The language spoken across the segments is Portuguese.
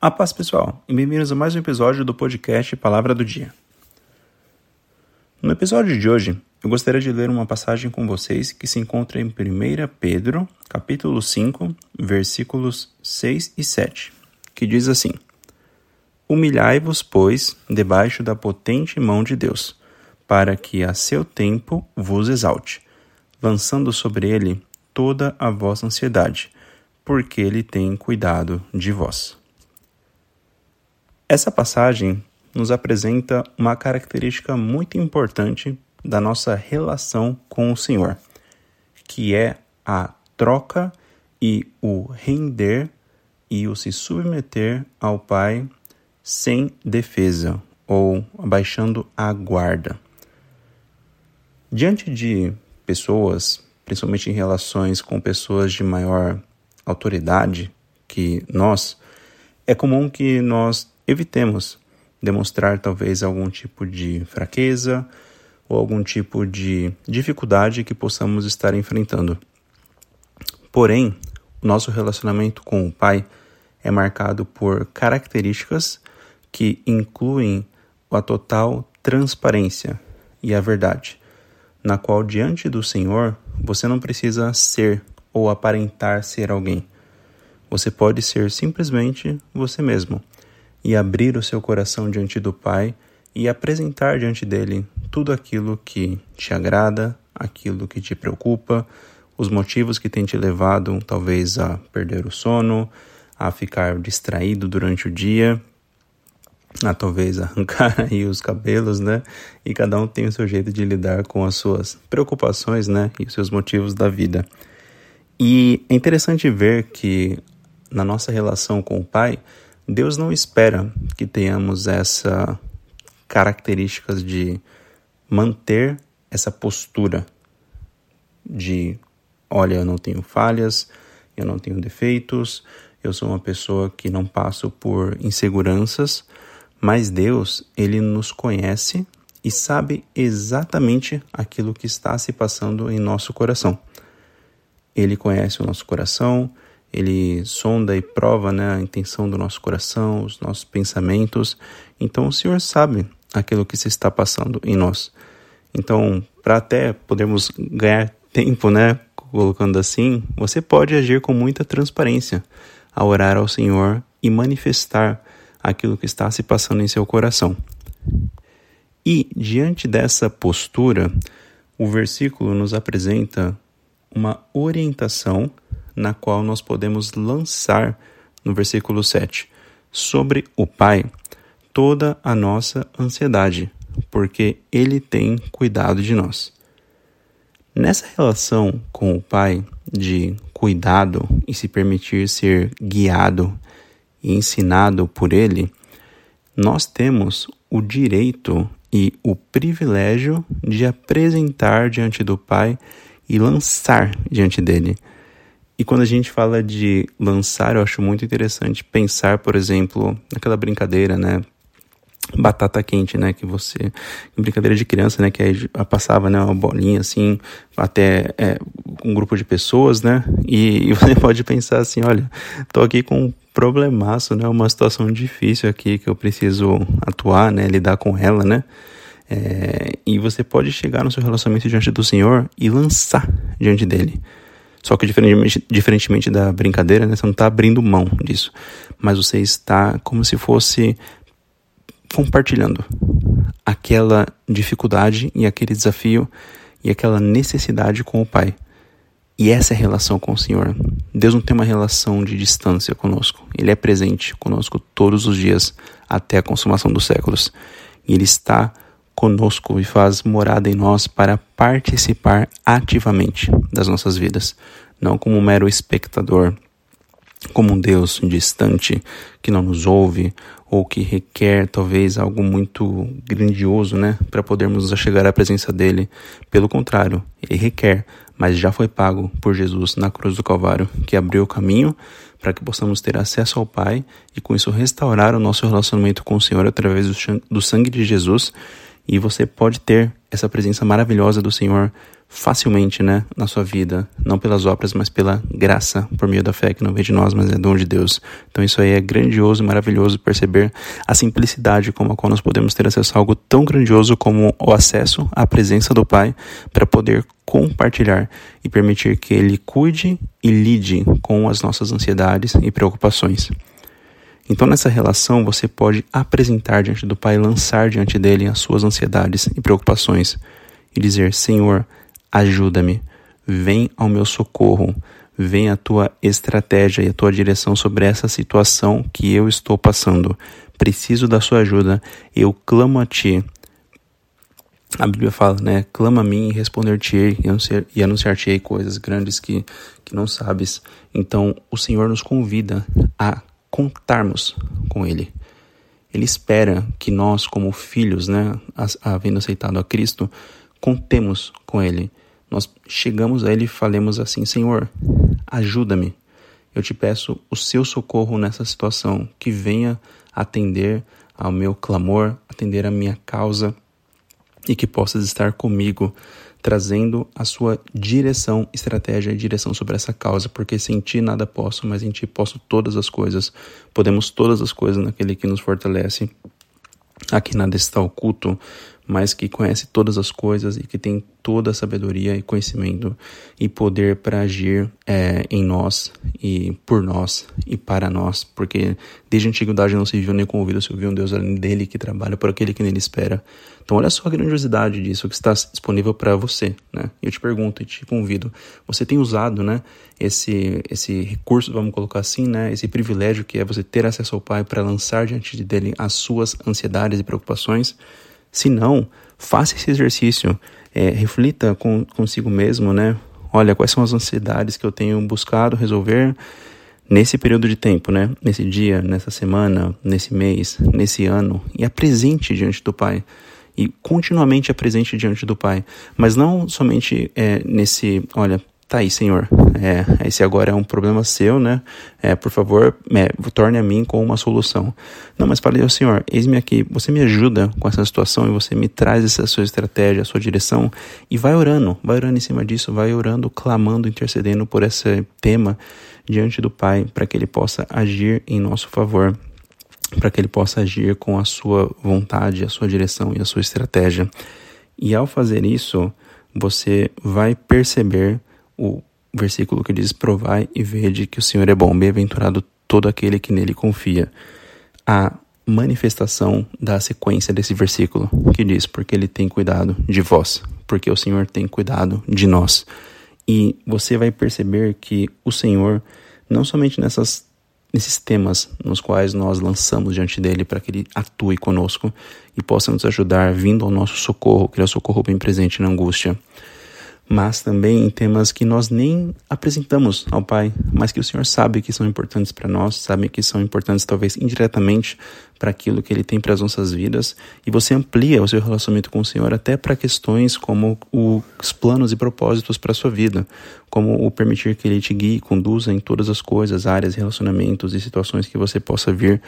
A paz pessoal, e bem-vindos a mais um episódio do podcast Palavra do Dia. No episódio de hoje, eu gostaria de ler uma passagem com vocês que se encontra em 1 Pedro, capítulo 5, versículos 6 e 7, que diz assim: Humilhai-vos, pois, debaixo da potente mão de Deus, para que a seu tempo vos exalte, lançando sobre ele toda a vossa ansiedade, porque ele tem cuidado de vós. Essa passagem nos apresenta uma característica muito importante da nossa relação com o Senhor, que é a troca e o render e o se submeter ao Pai sem defesa ou abaixando a guarda. Diante de pessoas, principalmente em relações com pessoas de maior autoridade que nós, é comum que nós evitemos demonstrar talvez algum tipo de fraqueza ou algum tipo de dificuldade que possamos estar enfrentando. Porém, nosso relacionamento com o Pai é marcado por características que incluem a total transparência e a verdade, na qual diante do Senhor você não precisa ser ou aparentar ser alguém. Você pode ser simplesmente você mesmo e abrir o seu coração diante do Pai e apresentar diante dele tudo aquilo que te agrada, aquilo que te preocupa, os motivos que têm te levado talvez a perder o sono, a ficar distraído durante o dia, a talvez arrancar aí os cabelos, né? E cada um tem o seu jeito de lidar com as suas preocupações, né? E os seus motivos da vida. E é interessante ver que na nossa relação com o Pai, Deus não espera que tenhamos essa características de manter essa postura de olha, eu não tenho falhas, eu não tenho defeitos, eu sou uma pessoa que não passo por inseguranças, mas Deus, ele nos conhece e sabe exatamente aquilo que está se passando em nosso coração. Ele conhece o nosso coração, ele sonda e prova né, a intenção do nosso coração, os nossos pensamentos. Então o Senhor sabe aquilo que se está passando em nós. Então, para até podermos ganhar tempo, né, colocando assim, você pode agir com muita transparência a orar ao Senhor e manifestar aquilo que está se passando em seu coração. E diante dessa postura, o versículo nos apresenta uma orientação na qual nós podemos lançar, no versículo 7, sobre o Pai toda a nossa ansiedade, porque Ele tem cuidado de nós. Nessa relação com o Pai de cuidado e se permitir ser guiado e ensinado por Ele, nós temos o direito e o privilégio de apresentar diante do Pai e lançar diante dele e quando a gente fala de lançar, eu acho muito interessante pensar, por exemplo, naquela brincadeira, né? batata quente, né, que você, brincadeira de criança, né, que aí passava, né, uma bolinha assim, até é, um grupo de pessoas, né, e, e, você pode pensar assim, olha, tô aqui com um problemaço, né, uma situação difícil aqui que eu preciso atuar, né, lidar com ela, né, é, e você pode chegar no seu relacionamento diante do Senhor e lançar diante dele. Só que diferentemente, diferentemente da brincadeira, né, você não está abrindo mão disso, mas você está como se fosse compartilhando aquela dificuldade e aquele desafio e aquela necessidade com o Pai. E essa é a relação com o Senhor. Deus não tem uma relação de distância conosco. Ele é presente conosco todos os dias até a consumação dos séculos. E Ele está conosco e faz morada em nós para participar ativamente das nossas vidas, não como um mero espectador, como um Deus distante que não nos ouve ou que requer talvez algo muito grandioso, né, para podermos chegar à presença dele. Pelo contrário, ele requer, mas já foi pago por Jesus na cruz do Calvário, que abriu o caminho para que possamos ter acesso ao Pai e com isso restaurar o nosso relacionamento com o Senhor através do sangue de Jesus e você pode ter essa presença maravilhosa do Senhor facilmente, né, na sua vida, não pelas obras, mas pela graça, por meio da fé que não vem de nós, mas é dom de Deus. Então isso aí é grandioso e maravilhoso perceber a simplicidade com a qual nós podemos ter acesso a algo tão grandioso como o acesso à presença do Pai para poder compartilhar e permitir que ele cuide e lide com as nossas ansiedades e preocupações. Então, nessa relação, você pode apresentar diante do Pai, lançar diante dele as suas ansiedades e preocupações e dizer: Senhor, ajuda-me, vem ao meu socorro, vem a tua estratégia e a tua direção sobre essa situação que eu estou passando. Preciso da sua ajuda, eu clamo a ti. A Bíblia fala, né? Clama a mim e responder-te-ei e anunciar-te-ei coisas grandes que, que não sabes. Então, o Senhor nos convida a contarmos com Ele. Ele espera que nós, como filhos, né, havendo aceitado a Cristo, contemos com Ele. Nós chegamos a Ele e falemos assim: Senhor, ajuda-me. Eu te peço o seu socorro nessa situação, que venha atender ao meu clamor, atender a minha causa e que possas estar comigo, trazendo a sua direção, estratégia e direção sobre essa causa, porque sem ti nada posso, mas em ti posso todas as coisas. Podemos todas as coisas naquele que nos fortalece. Aqui nada está oculto, mas que conhece todas as coisas e que tem toda a sabedoria e conhecimento e poder para agir é, em nós e por nós e para nós, porque desde a antiguidade não se viu nem com ouvido se ouviu um Deus além dele que trabalha por aquele que nele espera. Então olha só a grandiosidade disso que está disponível para você, né? Eu te pergunto e te convido, você tem usado, né, esse esse recurso, vamos colocar assim, né, esse privilégio que é você ter acesso ao Pai para lançar diante dele as suas ansiedades e preocupações? Se não, faça esse exercício, é, reflita com, consigo mesmo, né? Olha, quais são as ansiedades que eu tenho buscado resolver nesse período de tempo, né? Nesse dia, nessa semana, nesse mês, nesse ano, e apresente diante do Pai. E continuamente apresente diante do Pai. Mas não somente é, nesse, olha, Tá aí, Senhor. É, esse agora é um problema seu, né? É, por favor, é, torne a mim com uma solução. Não, mas falei, oh, Senhor, eis-me aqui. Você me ajuda com essa situação e você me traz essa sua estratégia, a sua direção e vai orando, vai orando em cima disso, vai orando, clamando, intercedendo por esse tema diante do Pai para que Ele possa agir em nosso favor, para que Ele possa agir com a sua vontade, a sua direção e a sua estratégia. E ao fazer isso, você vai perceber o versículo que diz: Provai e vede que o Senhor é bom, bem-aventurado todo aquele que nele confia. A manifestação da sequência desse versículo, que diz: Porque ele tem cuidado de vós, porque o Senhor tem cuidado de nós. E você vai perceber que o Senhor, não somente nessas, nesses temas nos quais nós lançamos diante dele para que ele atue conosco e possa nos ajudar vindo ao nosso socorro, que é o socorro bem presente na angústia mas também em temas que nós nem apresentamos ao Pai, mas que o Senhor sabe que são importantes para nós, sabe que são importantes talvez indiretamente para aquilo que Ele tem para as nossas vidas, e você amplia o seu relacionamento com o Senhor até para questões como os planos e propósitos para a sua vida, como o permitir que Ele te guie e conduza em todas as coisas, áreas, relacionamentos e situações que você possa vir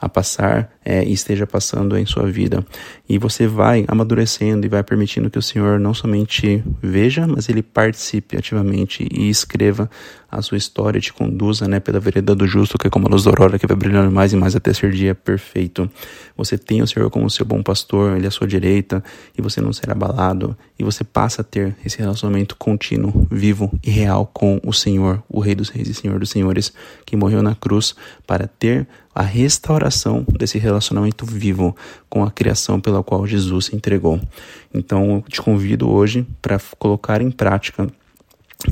a passar é, e esteja passando em sua vida. E você vai amadurecendo e vai permitindo que o Senhor não somente veja, mas Ele participe ativamente e escreva a sua história, te conduza né, pela vereda do justo, que é como a luz da aurora que vai brilhando mais e mais até ser dia perfeito. Você tem o Senhor como seu bom pastor, Ele é à sua direita, e você não será abalado, e você passa a ter esse relacionamento contínuo, vivo e real com o Senhor, o Rei dos Reis e Senhor dos Senhores, que morreu na cruz para ter a restauração desse relacionamento vivo com a criação pela qual Jesus se entregou. Então, eu te convido hoje para colocar em prática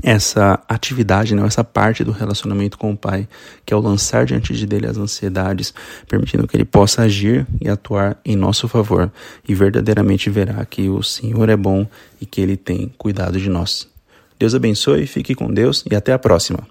essa atividade, né, essa parte do relacionamento com o Pai, que é o lançar diante de dele as ansiedades, permitindo que ele possa agir e atuar em nosso favor, e verdadeiramente verá que o Senhor é bom e que ele tem cuidado de nós. Deus abençoe, fique com Deus e até a próxima.